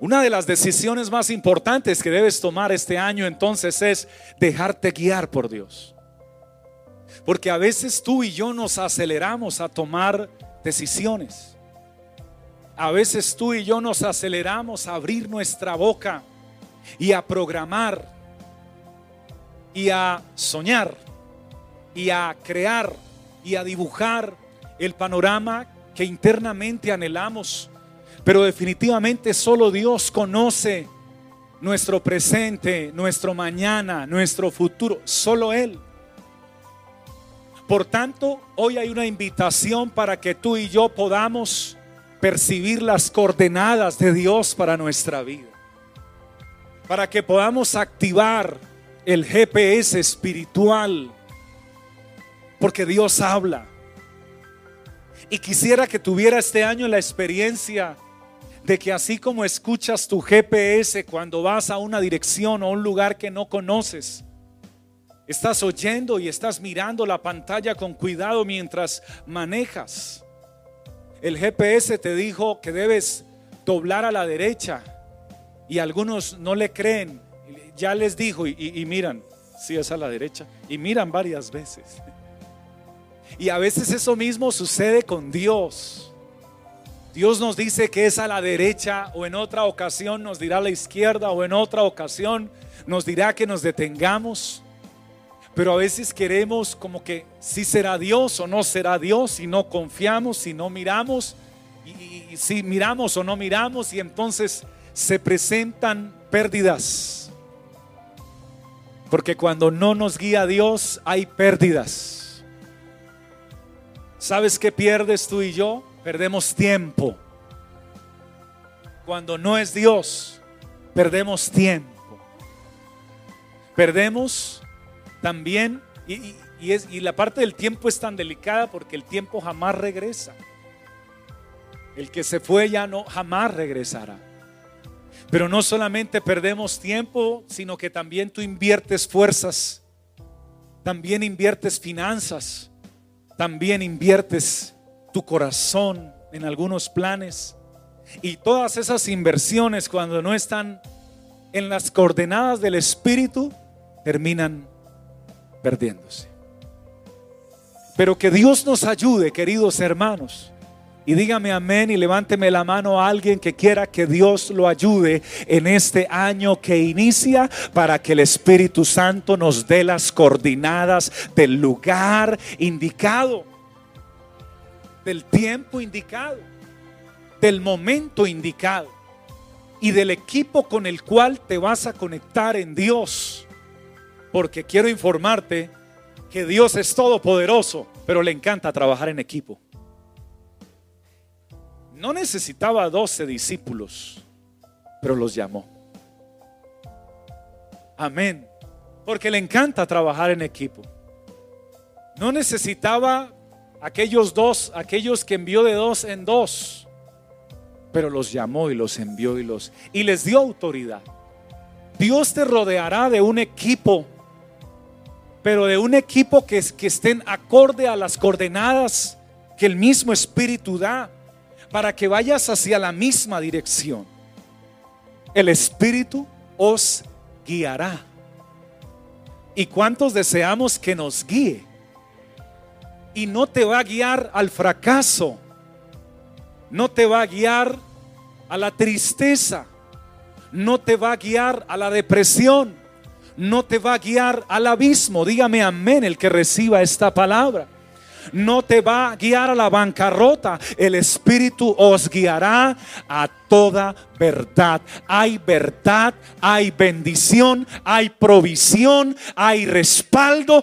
Una de las decisiones más importantes que debes tomar este año entonces es dejarte guiar por Dios. Porque a veces tú y yo nos aceleramos a tomar decisiones. A veces tú y yo nos aceleramos a abrir nuestra boca y a programar y a soñar y a crear y a dibujar el panorama que internamente anhelamos. Pero definitivamente solo Dios conoce nuestro presente, nuestro mañana, nuestro futuro. Solo Él. Por tanto, hoy hay una invitación para que tú y yo podamos percibir las coordenadas de Dios para nuestra vida. Para que podamos activar el GPS espiritual. Porque Dios habla. Y quisiera que tuviera este año la experiencia de que así como escuchas tu GPS cuando vas a una dirección o un lugar que no conoces, estás oyendo y estás mirando la pantalla con cuidado mientras manejas. El GPS te dijo que debes doblar a la derecha y algunos no le creen. Ya les dijo y, miran, si es a la derecha, y miran varias veces. Y a veces eso mismo sucede con Dios. Dios nos dice que es a la derecha o en otra ocasión nos dirá a la izquierda o en otra ocasión nos dirá que nos detengamos. Pero a veces queremos como que si será Dios o no será Dios, si no confiamos, si no miramos, y, si miramos o no miramos, y entonces se presentan pérdidas. Porque cuando no nos guía Dios hay pérdidas. ¿Sabes qué pierdes tú y yo? Perdemos tiempo. Cuando no es Dios, perdemos tiempo. Perdemos también, y, es, y la parte del tiempo es tan delicada porque el tiempo jamás regresa. El que se fue ya no jamás regresará. Pero no solamente perdemos tiempo, sino que también tú inviertes fuerzas, también inviertes finanzas, también inviertes tu corazón en algunos planes. Y todas esas inversiones cuando no están en las coordenadas del Espíritu, terminan perdiéndose. Pero que Dios nos ayude, queridos hermanos. Y dígame amén y levánteme la mano a alguien que quiera que Dios lo ayude en este año que inicia para que el Espíritu Santo nos dé las coordinadas del lugar indicado, del tiempo indicado, del momento indicado y del equipo con el cual te vas a conectar en Dios porque quiero informarte que Dios es todopoderoso, pero le encanta trabajar en equipo. No necesitaba 12 discípulos, pero los llamó. Amén. Porque le encanta trabajar en equipo. No necesitaba aquellos dos, aquellos que envió de dos en dos, pero los llamó y los envió y los y les dio autoridad. Dios te rodeará de un equipo pero de un equipo que, que estén acorde a las coordenadas que el mismo Espíritu da, para que vayas hacia la misma dirección. El Espíritu os guiará. ¿Y cuántos deseamos que nos guíe? Y no te va a guiar al fracaso, no te va a guiar a la tristeza, no te va a guiar a la depresión, no te va a guiar al abismo. Dígame amén el que reciba esta palabra. No te va a guiar a la bancarrota. El Espíritu os guiará a toda verdad. Hay verdad, hay bendición, hay provisión, hay respaldo.